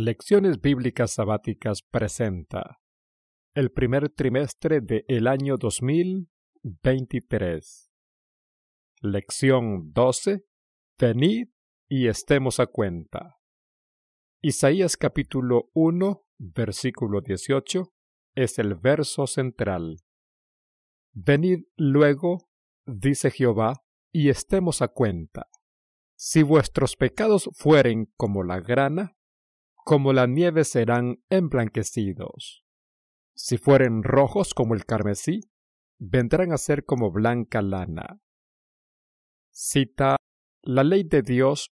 Lecciones Bíblicas Sabáticas presenta el primer trimestre del el año 2023. Lección 12. Venid y estemos a cuenta. Isaías capítulo 1, versículo 18 es el verso central. Venid luego, dice Jehová, y estemos a cuenta. Si vuestros pecados fueren como la grana, como la nieve serán emblanquecidos. Si fueren rojos como el carmesí, vendrán a ser como blanca lana. Cita, la ley de Dios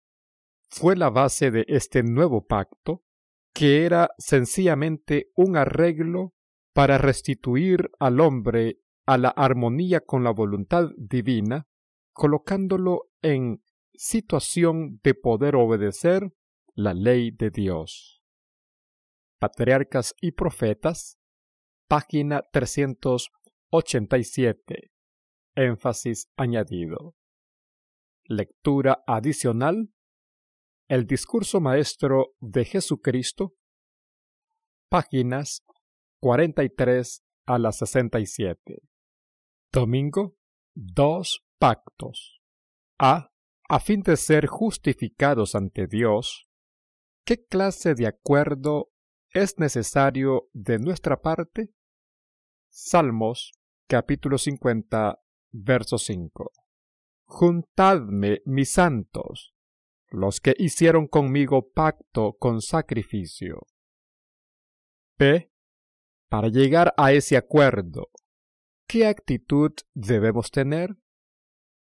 fue la base de este nuevo pacto, que era sencillamente un arreglo para restituir al hombre a la armonía con la voluntad divina, colocándolo en situación de poder obedecer la ley de Dios. Patriarcas y Profetas, página 387. Énfasis añadido. Lectura adicional. El discurso maestro de Jesucristo, páginas 43 a la 67. Domingo, dos pactos. A. A fin de ser justificados ante Dios, ¿Qué clase de acuerdo es necesario de nuestra parte? Salmos capítulo 50 verso 5. Juntadme, mis santos, los que hicieron conmigo pacto con sacrificio. P. Para llegar a ese acuerdo, ¿qué actitud debemos tener?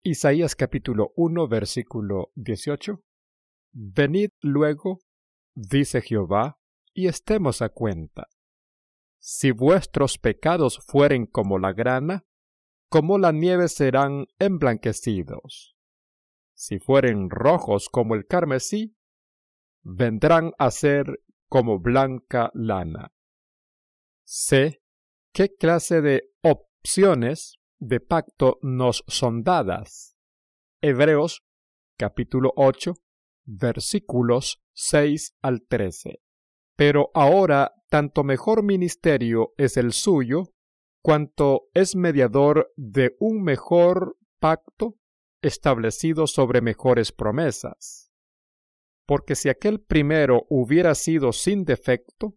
Isaías capítulo 1 versículo 18. Venid luego dice Jehová, y estemos a cuenta. Si vuestros pecados fueren como la grana, como la nieve serán emblanquecidos. Si fueren rojos como el carmesí, vendrán a ser como blanca lana. Sé qué clase de opciones de pacto nos son dadas. Hebreos capítulo 8 versículos 6 al 13. Pero ahora tanto mejor ministerio es el suyo, cuanto es mediador de un mejor pacto establecido sobre mejores promesas. Porque si aquel primero hubiera sido sin defecto,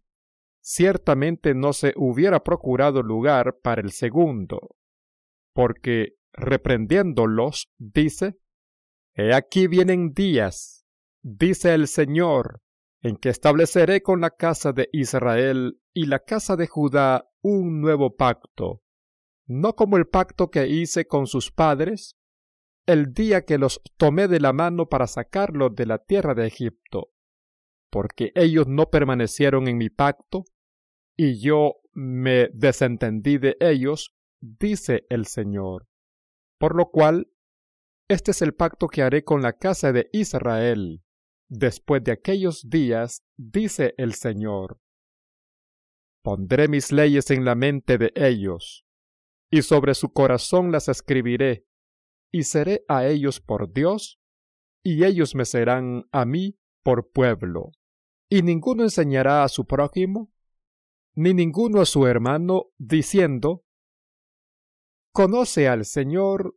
ciertamente no se hubiera procurado lugar para el segundo, porque reprendiéndolos, dice, He aquí vienen días dice el Señor, en que estableceré con la casa de Israel y la casa de Judá un nuevo pacto, no como el pacto que hice con sus padres, el día que los tomé de la mano para sacarlos de la tierra de Egipto, porque ellos no permanecieron en mi pacto, y yo me desentendí de ellos, dice el Señor. Por lo cual, este es el pacto que haré con la casa de Israel Después de aquellos días, dice el Señor, pondré mis leyes en la mente de ellos, y sobre su corazón las escribiré, y seré a ellos por Dios, y ellos me serán a mí por pueblo. Y ninguno enseñará a su prójimo, ni ninguno a su hermano, diciendo, Conoce al Señor,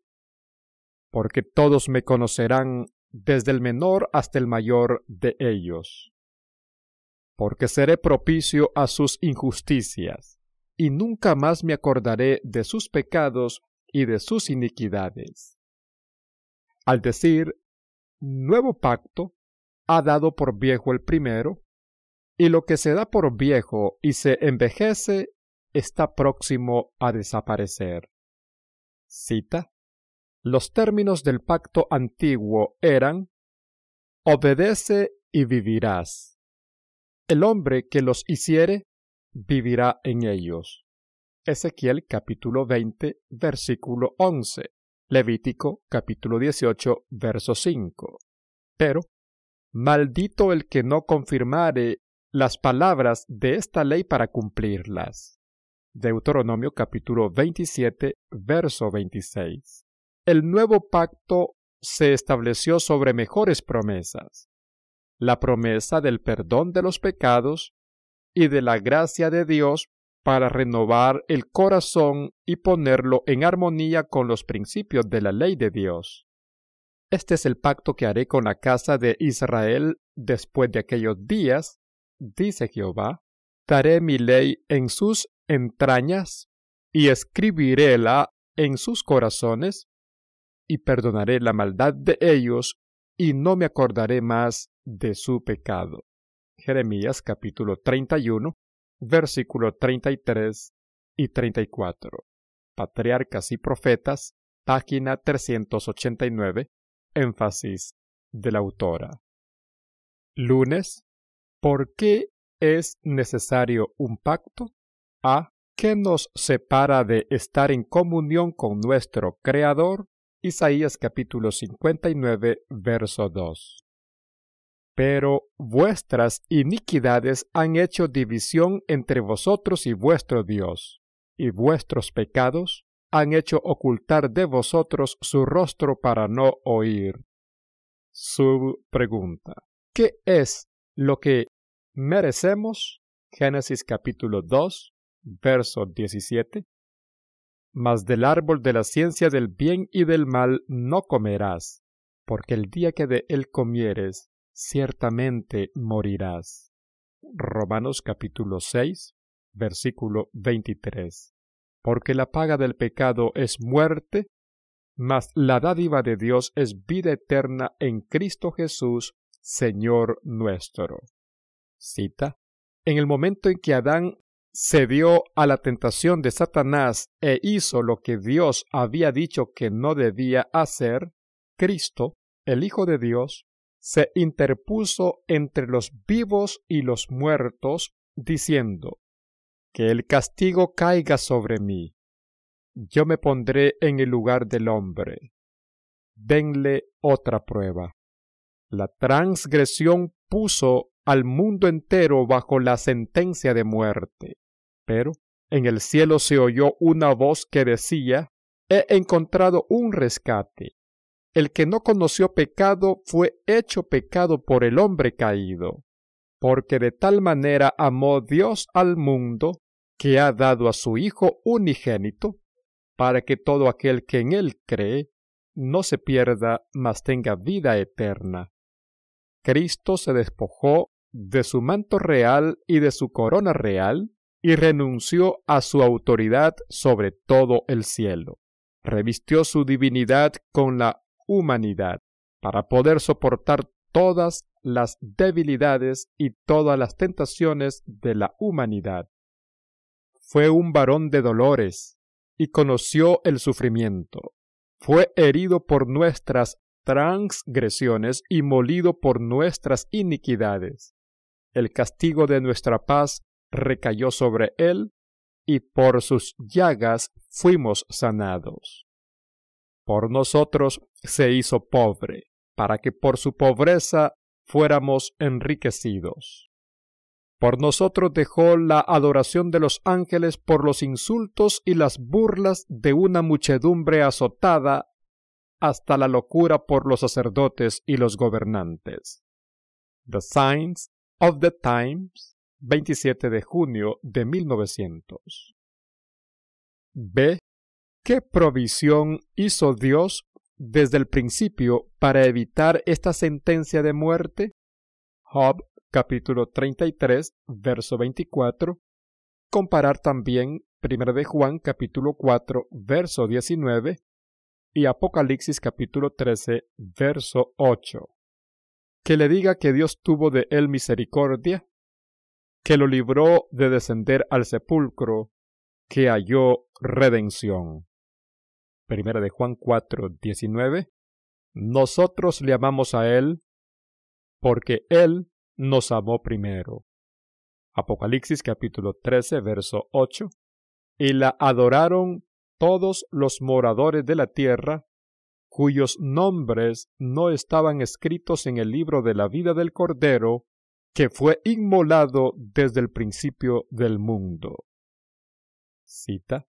porque todos me conocerán desde el menor hasta el mayor de ellos. Porque seré propicio a sus injusticias, y nunca más me acordaré de sus pecados y de sus iniquidades. Al decir nuevo pacto, ha dado por viejo el primero, y lo que se da por viejo y se envejece está próximo a desaparecer. Cita los términos del pacto antiguo eran Obedece y vivirás. El hombre que los hiciere, vivirá en ellos. Ezequiel capítulo 20, versículo 11. Levítico capítulo 18, verso 5. Pero, maldito el que no confirmare las palabras de esta ley para cumplirlas. Deuteronomio capítulo 27, verso 26 el nuevo pacto se estableció sobre mejores promesas. la promesa del perdón de los pecados y de la gracia de Dios para renovar el corazón y ponerlo en armonía con los principios de la ley de Dios. Este es el pacto que haré con la casa de Israel después de aquellos días, dice Jehová, daré mi ley en sus entrañas y escribiréla en sus corazones, y perdonaré la maldad de ellos, y no me acordaré más de su pecado. Jeremías capítulo 31, versículo 33 y 34. Patriarcas y Profetas, página 389, énfasis de la autora. Lunes. ¿Por qué es necesario un pacto? A. ¿Qué nos separa de estar en comunión con nuestro Creador? Isaías capítulo 59, verso 2. Pero vuestras iniquidades han hecho división entre vosotros y vuestro Dios, y vuestros pecados han hecho ocultar de vosotros su rostro para no oír. Su pregunta. ¿Qué es lo que merecemos? Génesis capítulo 2, verso 17. Mas del árbol de la ciencia del bien y del mal no comerás, porque el día que de él comieres, ciertamente morirás. Romanos capítulo 6, versículo 23. Porque la paga del pecado es muerte, mas la dádiva de Dios es vida eterna en Cristo Jesús, Señor nuestro. Cita. En el momento en que Adán cedió a la tentación de Satanás e hizo lo que Dios había dicho que no debía hacer, Cristo, el Hijo de Dios, se interpuso entre los vivos y los muertos, diciendo, Que el castigo caiga sobre mí. Yo me pondré en el lugar del hombre. Denle otra prueba. La transgresión puso al mundo entero bajo la sentencia de muerte. Pero en el cielo se oyó una voz que decía, He encontrado un rescate. El que no conoció pecado fue hecho pecado por el hombre caído, porque de tal manera amó Dios al mundo, que ha dado a su Hijo unigénito, para que todo aquel que en él cree no se pierda, mas tenga vida eterna. Cristo se despojó de su manto real y de su corona real, y renunció a su autoridad sobre todo el cielo. Revistió su divinidad con la humanidad para poder soportar todas las debilidades y todas las tentaciones de la humanidad. Fue un varón de dolores y conoció el sufrimiento. Fue herido por nuestras transgresiones y molido por nuestras iniquidades. El castigo de nuestra paz recayó sobre él, y por sus llagas fuimos sanados. Por nosotros se hizo pobre, para que por su pobreza fuéramos enriquecidos. Por nosotros dejó la adoración de los ángeles por los insultos y las burlas de una muchedumbre azotada hasta la locura por los sacerdotes y los gobernantes. The Signs of the Times 27 de junio de 1900. B. ¿Qué provisión hizo Dios desde el principio para evitar esta sentencia de muerte? Job capítulo 33, verso 24. Comparar también 1 de Juan capítulo 4, verso 19 y Apocalipsis capítulo 13, verso 8. Que le diga que Dios tuvo de él misericordia que lo libró de descender al sepulcro, que halló redención. Primera de Juan 4, 19. Nosotros le amamos a Él porque Él nos amó primero. Apocalipsis capítulo 13, verso 8. Y la adoraron todos los moradores de la tierra, cuyos nombres no estaban escritos en el libro de la vida del Cordero, que fue inmolado desde el principio del mundo. Cita.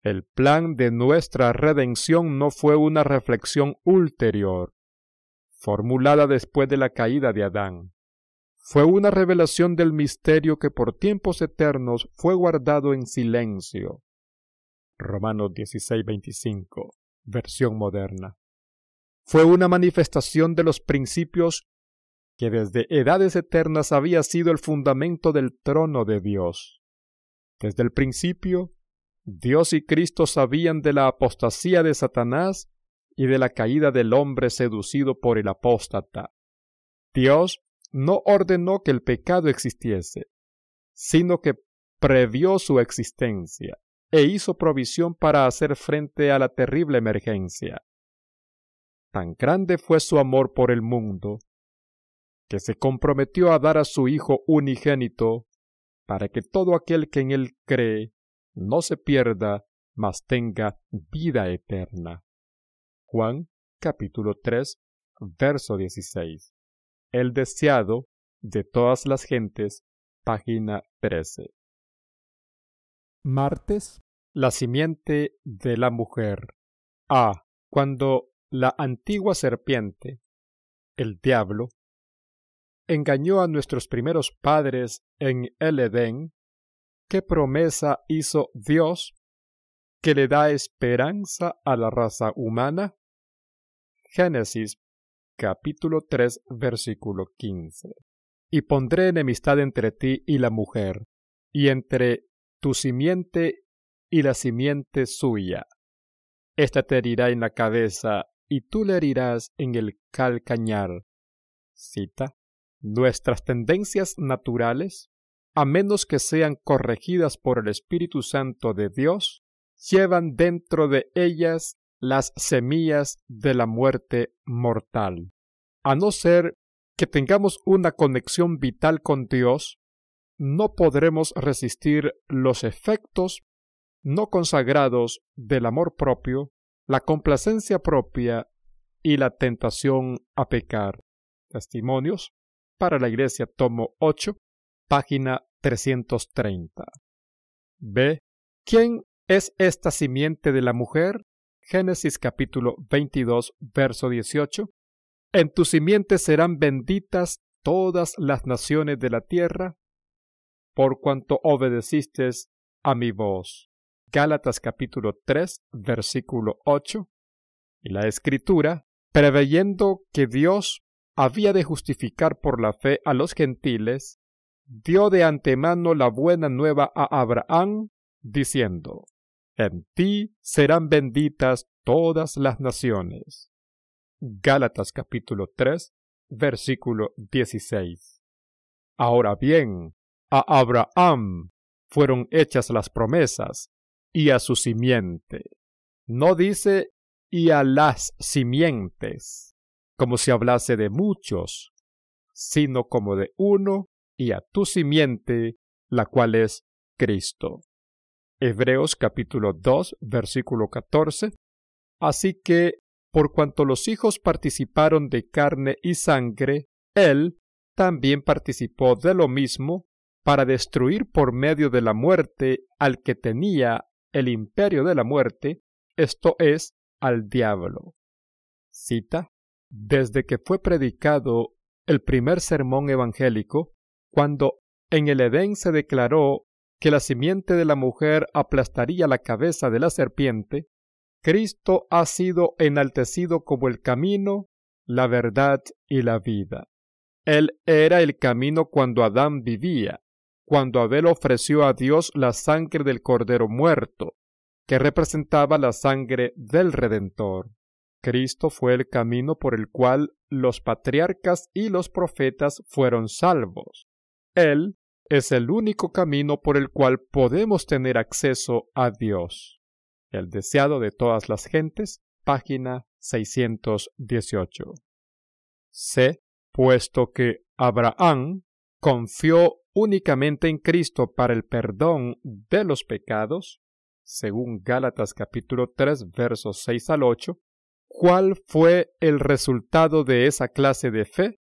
El plan de nuestra redención no fue una reflexión ulterior, formulada después de la caída de Adán. fue una revelación del misterio que por tiempos eternos fue guardado en silencio. Romanos 16:25, versión moderna. Fue una manifestación de los principios que desde edades eternas había sido el fundamento del trono de Dios. Desde el principio, Dios y Cristo sabían de la apostasía de Satanás y de la caída del hombre seducido por el apóstata. Dios no ordenó que el pecado existiese, sino que previó su existencia e hizo provisión para hacer frente a la terrible emergencia. Tan grande fue su amor por el mundo, que se comprometió a dar a su Hijo unigénito, para que todo aquel que en él cree no se pierda, mas tenga vida eterna. Juan capítulo 3, verso 16. El deseado de todas las gentes, página 13. Martes. La simiente de la mujer. A. Cuando la antigua serpiente, el diablo, engañó a nuestros primeros padres en el Edén, ¿qué promesa hizo Dios que le da esperanza a la raza humana? Génesis capítulo 3 versículo 15. Y pondré enemistad entre ti y la mujer, y entre tu simiente y la simiente suya. Esta te herirá en la cabeza, y tú le herirás en el calcañar. Cita. Nuestras tendencias naturales, a menos que sean corregidas por el Espíritu Santo de Dios, llevan dentro de ellas las semillas de la muerte mortal. A no ser que tengamos una conexión vital con Dios, no podremos resistir los efectos no consagrados del amor propio, la complacencia propia y la tentación a pecar. Testimonios para la Iglesia, tomo 8, página 330. B. ¿Quién es esta simiente de la mujer? Génesis capítulo 22, verso 18. En tu simiente serán benditas todas las naciones de la tierra, por cuanto obedeciste a mi voz. Gálatas capítulo 3, versículo 8. Y la escritura, preveyendo que Dios había de justificar por la fe a los gentiles, dio de antemano la buena nueva a Abraham, diciendo, en ti serán benditas todas las naciones. Gálatas capítulo 3, versículo 16. Ahora bien, a Abraham fueron hechas las promesas, y a su simiente. No dice y a las simientes, como si hablase de muchos, sino como de uno y a tu simiente, la cual es Cristo. Hebreos capítulo 2, versículo 14. Así que, por cuanto los hijos participaron de carne y sangre, él también participó de lo mismo para destruir por medio de la muerte al que tenía el imperio de la muerte, esto es, al diablo. Cita, desde que fue predicado el primer sermón evangélico, cuando en el Edén se declaró que la simiente de la mujer aplastaría la cabeza de la serpiente, Cristo ha sido enaltecido como el camino, la verdad y la vida. Él era el camino cuando Adán vivía, cuando Abel ofreció a Dios la sangre del cordero muerto, que representaba la sangre del Redentor. Cristo fue el camino por el cual los patriarcas y los profetas fueron salvos. Él es el único camino por el cual podemos tener acceso a Dios. El deseado de todas las gentes, página 618. C. Puesto que Abraham confió únicamente en Cristo para el perdón de los pecados, según Gálatas capítulo 3 versos 6 al 8, ¿cuál fue el resultado de esa clase de fe?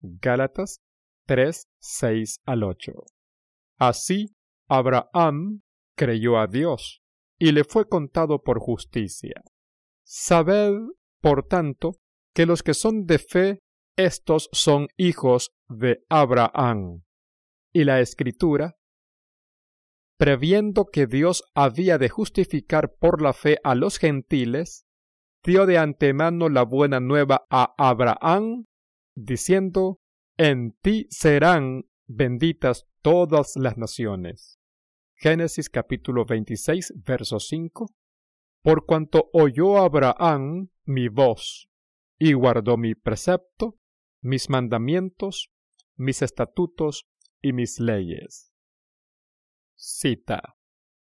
Gálatas 3, 6 al 8. Así, Abraham creyó a Dios, y le fue contado por justicia. Sabed, por tanto, que los que son de fe, estos son hijos de Abraham. Y la escritura, previendo que Dios había de justificar por la fe a los gentiles, dio de antemano la buena nueva a Abraham, diciendo, En ti serán benditas todas las naciones. Génesis capítulo 26, verso 5. Por cuanto oyó Abraham mi voz, y guardó mi precepto, mis mandamientos, mis estatutos y mis leyes. Cita.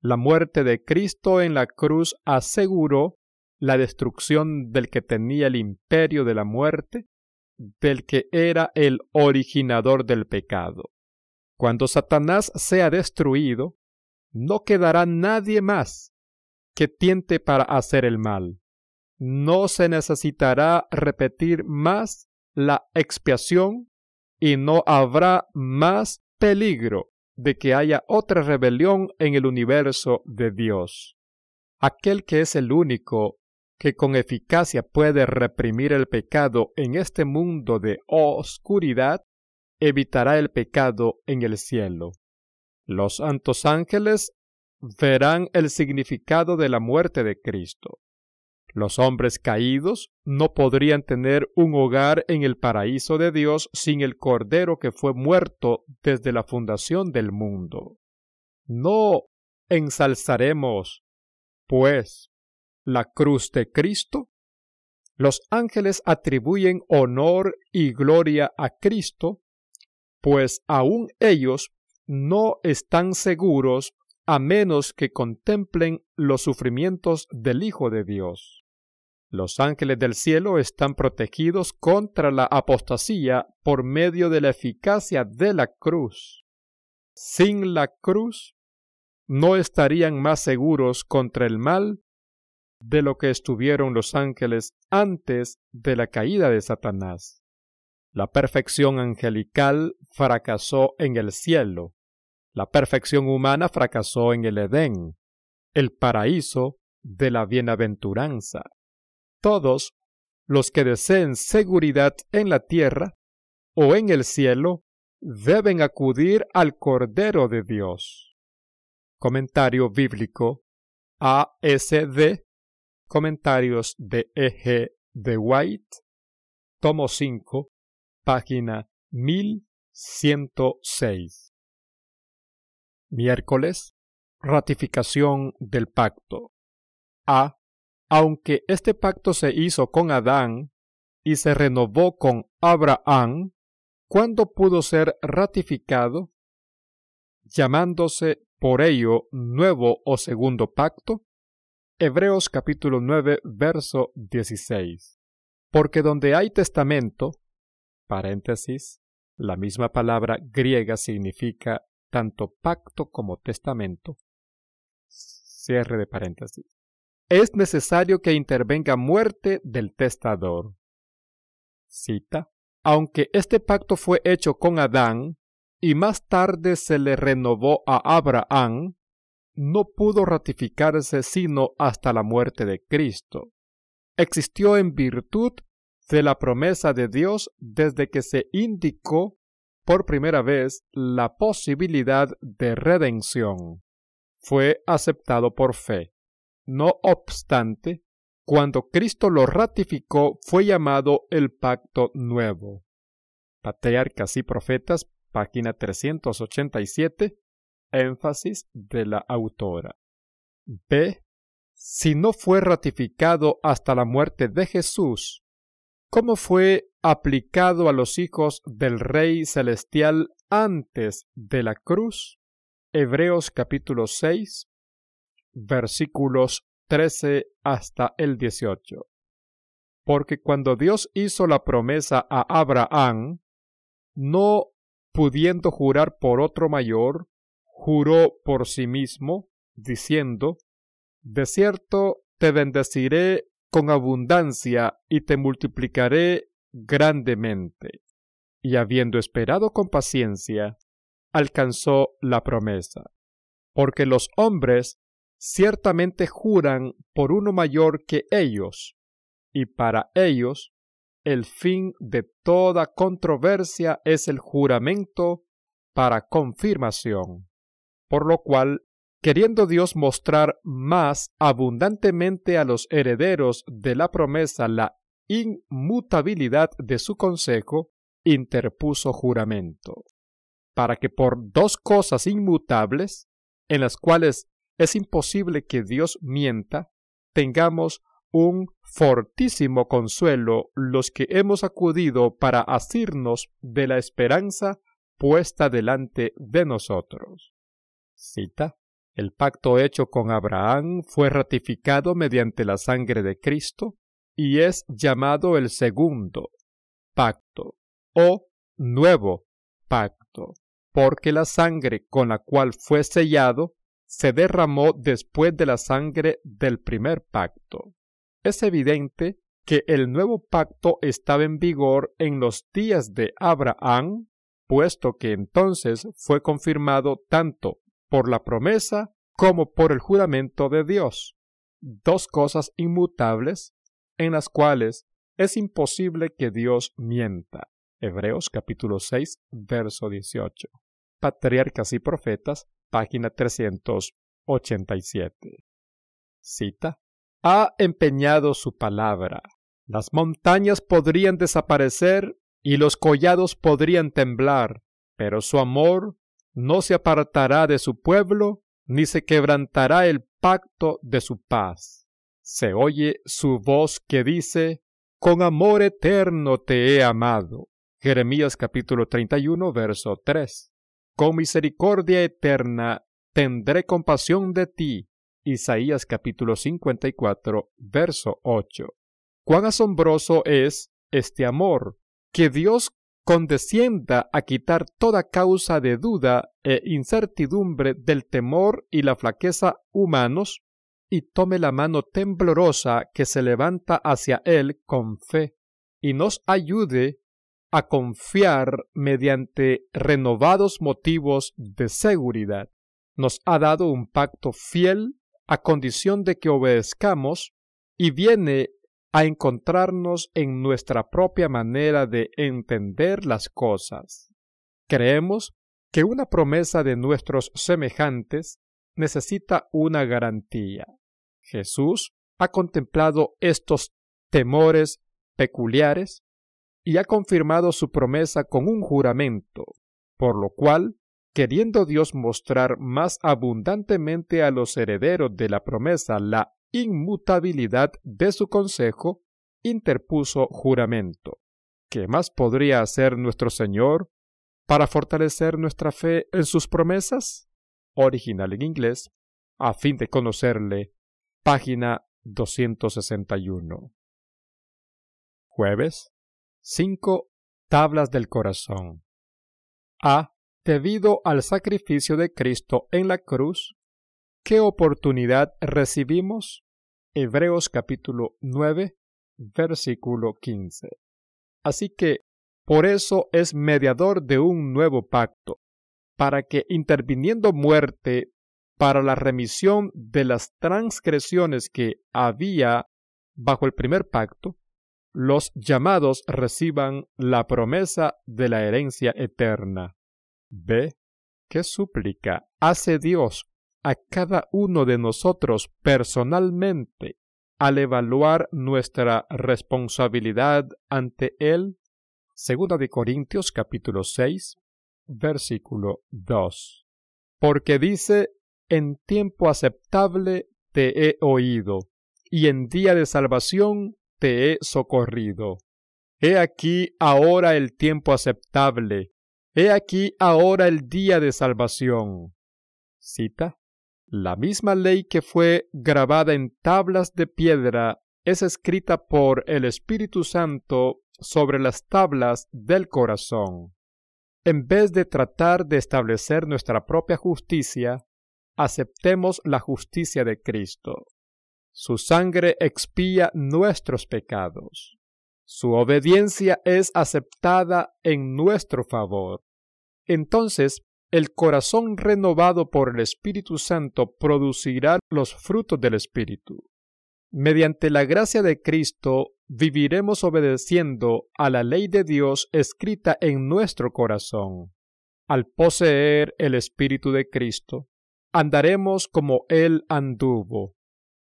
La muerte de Cristo en la cruz aseguró la destrucción del que tenía el imperio de la muerte, del que era el originador del pecado. Cuando Satanás sea destruido, no quedará nadie más que tiente para hacer el mal. No se necesitará repetir más la expiación y no habrá más peligro de que haya otra rebelión en el universo de Dios. Aquel que es el único que con eficacia puede reprimir el pecado en este mundo de oscuridad, evitará el pecado en el cielo. Los santos ángeles verán el significado de la muerte de Cristo. Los hombres caídos no podrían tener un hogar en el paraíso de Dios sin el Cordero que fue muerto desde la fundación del mundo. No ensalzaremos, pues, la cruz de Cristo. Los ángeles atribuyen honor y gloria a Cristo, pues aun ellos no están seguros a menos que contemplen los sufrimientos del Hijo de Dios. Los ángeles del cielo están protegidos contra la apostasía por medio de la eficacia de la cruz. Sin la cruz, no estarían más seguros contra el mal de lo que estuvieron los ángeles antes de la caída de Satanás. La perfección angelical fracasó en el cielo, la perfección humana fracasó en el Edén, el paraíso de la bienaventuranza. Todos los que deseen seguridad en la tierra o en el cielo deben acudir al Cordero de Dios. Comentario bíblico ASD Comentarios de E.G. de White Tomo 5 Página 1106 Miércoles. Ratificación del pacto. A. Aunque este pacto se hizo con Adán y se renovó con Abraham, ¿cuándo pudo ser ratificado? Llamándose por ello nuevo o segundo pacto. Hebreos capítulo 9, verso 16. Porque donde hay testamento, paréntesis, la misma palabra griega significa tanto pacto como testamento. Cierre de paréntesis. Es necesario que intervenga muerte del testador. Cita. Aunque este pacto fue hecho con Adán y más tarde se le renovó a Abraham, no pudo ratificarse sino hasta la muerte de Cristo. Existió en virtud de la promesa de Dios desde que se indicó por primera vez la posibilidad de redención. Fue aceptado por fe. No obstante, cuando Cristo lo ratificó, fue llamado el pacto nuevo. Patriarcas y Profetas, página 387, énfasis de la autora. B. Si no fue ratificado hasta la muerte de Jesús, ¿cómo fue aplicado a los hijos del Rey Celestial antes de la cruz. Hebreos capítulo 6, versículos 13 hasta el 18. Porque cuando Dios hizo la promesa a Abraham, no pudiendo jurar por otro mayor, juró por sí mismo, diciendo, De cierto te bendeciré con abundancia y te multiplicaré grandemente, y habiendo esperado con paciencia, alcanzó la promesa. Porque los hombres ciertamente juran por uno mayor que ellos, y para ellos el fin de toda controversia es el juramento para confirmación, por lo cual, queriendo Dios mostrar más abundantemente a los herederos de la promesa la inmutabilidad de su consejo, interpuso juramento, para que por dos cosas inmutables, en las cuales es imposible que Dios mienta, tengamos un fortísimo consuelo los que hemos acudido para asirnos de la esperanza puesta delante de nosotros. Cita. El pacto hecho con Abraham fue ratificado mediante la sangre de Cristo y es llamado el segundo pacto o nuevo pacto, porque la sangre con la cual fue sellado se derramó después de la sangre del primer pacto. Es evidente que el nuevo pacto estaba en vigor en los días de Abraham, puesto que entonces fue confirmado tanto por la promesa como por el juramento de Dios, dos cosas inmutables en las cuales es imposible que Dios mienta. Hebreos capítulo 6, verso 18. Patriarcas y Profetas, página 387. Cita. Ha empeñado su palabra. Las montañas podrían desaparecer y los collados podrían temblar, pero su amor no se apartará de su pueblo, ni se quebrantará el pacto de su paz. Se oye su voz que dice, Con amor eterno te he amado. Jeremías capítulo 31, verso 3 con misericordia eterna tendré compasión de ti. Isaías capítulo 54, verso 8. Cuán asombroso es este amor, que Dios condescienda a quitar toda causa de duda e incertidumbre del temor y la flaqueza humanos, y tome la mano temblorosa que se levanta hacia Él con fe, y nos ayude a confiar mediante renovados motivos de seguridad. Nos ha dado un pacto fiel a condición de que obedezcamos y viene a encontrarnos en nuestra propia manera de entender las cosas. Creemos que una promesa de nuestros semejantes necesita una garantía. Jesús ha contemplado estos temores peculiares y ha confirmado su promesa con un juramento, por lo cual, queriendo Dios mostrar más abundantemente a los herederos de la promesa la inmutabilidad de su consejo, interpuso juramento. ¿Qué más podría hacer nuestro Señor para fortalecer nuestra fe en sus promesas? Original en inglés, a fin de conocerle. Página 261. Jueves Cinco tablas del corazón. A. Debido al sacrificio de Cristo en la cruz, ¿qué oportunidad recibimos? Hebreos capítulo 9, versículo 15. Así que, por eso es mediador de un nuevo pacto, para que interviniendo muerte para la remisión de las transgresiones que había bajo el primer pacto, los llamados reciban la promesa de la herencia eterna. B. ¿Qué súplica hace Dios a cada uno de nosotros personalmente al evaluar nuestra responsabilidad ante Él? Segunda de Corintios capítulo 6, versículo 2. Porque dice, en tiempo aceptable te he oído, y en día de salvación te he socorrido. He aquí ahora el tiempo aceptable. He aquí ahora el día de salvación. Cita. La misma ley que fue grabada en tablas de piedra es escrita por el Espíritu Santo sobre las tablas del corazón. En vez de tratar de establecer nuestra propia justicia, aceptemos la justicia de Cristo. Su sangre expía nuestros pecados. Su obediencia es aceptada en nuestro favor. Entonces, el corazón renovado por el Espíritu Santo producirá los frutos del Espíritu. Mediante la gracia de Cristo, viviremos obedeciendo a la ley de Dios escrita en nuestro corazón. Al poseer el Espíritu de Cristo, andaremos como Él anduvo.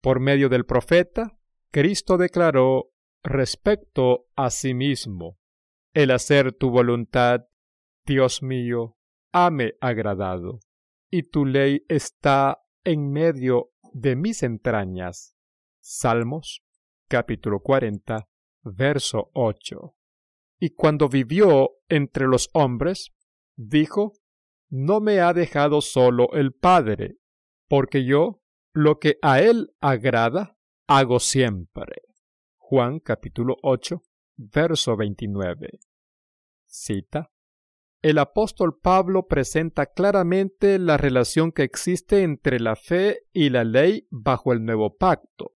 Por medio del profeta, Cristo declaró respecto a sí mismo, el hacer tu voluntad, Dios mío, hame agradado, y tu ley está en medio de mis entrañas. Salmos capítulo 40, verso 8. Y cuando vivió entre los hombres, dijo, No me ha dejado solo el Padre, porque yo lo que a él agrada, hago siempre. Juan capítulo 8, verso 29. Cita. El apóstol Pablo presenta claramente la relación que existe entre la fe y la ley bajo el nuevo pacto.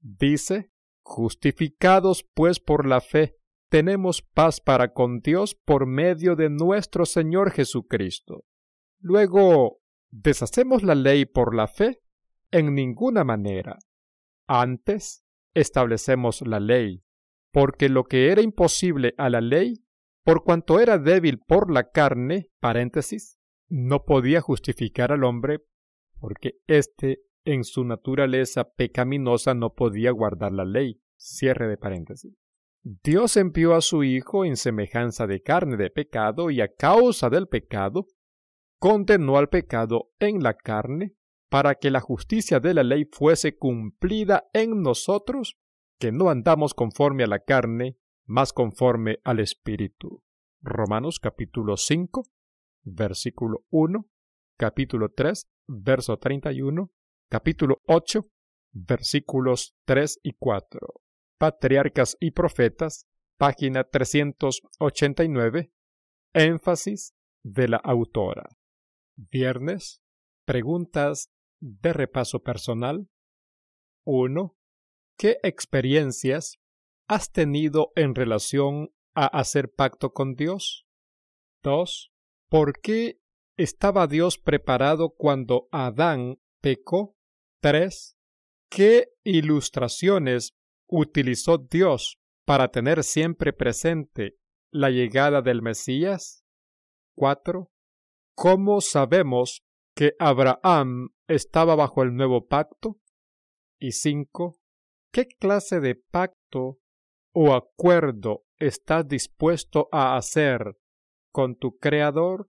Dice, Justificados pues por la fe, tenemos paz para con Dios por medio de nuestro Señor Jesucristo. Luego, ¿deshacemos la ley por la fe? En ninguna manera. Antes, establecemos la ley, porque lo que era imposible a la ley, por cuanto era débil por la carne, paréntesis, no podía justificar al hombre, porque éste en su naturaleza pecaminosa no podía guardar la ley. Cierre de paréntesis. Dios envió a su Hijo en semejanza de carne de pecado y a causa del pecado, condenó al pecado en la carne para que la justicia de la ley fuese cumplida en nosotros, que no andamos conforme a la carne, más conforme al Espíritu. Romanos capítulo 5, versículo 1, capítulo 3, verso 31, capítulo 8, versículos 3 y 4. Patriarcas y Profetas, página 389, énfasis de la autora. Viernes, preguntas de repaso personal. 1. ¿Qué experiencias has tenido en relación a hacer pacto con Dios? 2. ¿Por qué estaba Dios preparado cuando Adán pecó? 3. ¿Qué ilustraciones utilizó Dios para tener siempre presente la llegada del Mesías? 4. ¿Cómo sabemos que Abraham estaba bajo el nuevo pacto? Y 5. ¿Qué clase de pacto o acuerdo estás dispuesto a hacer con tu Creador?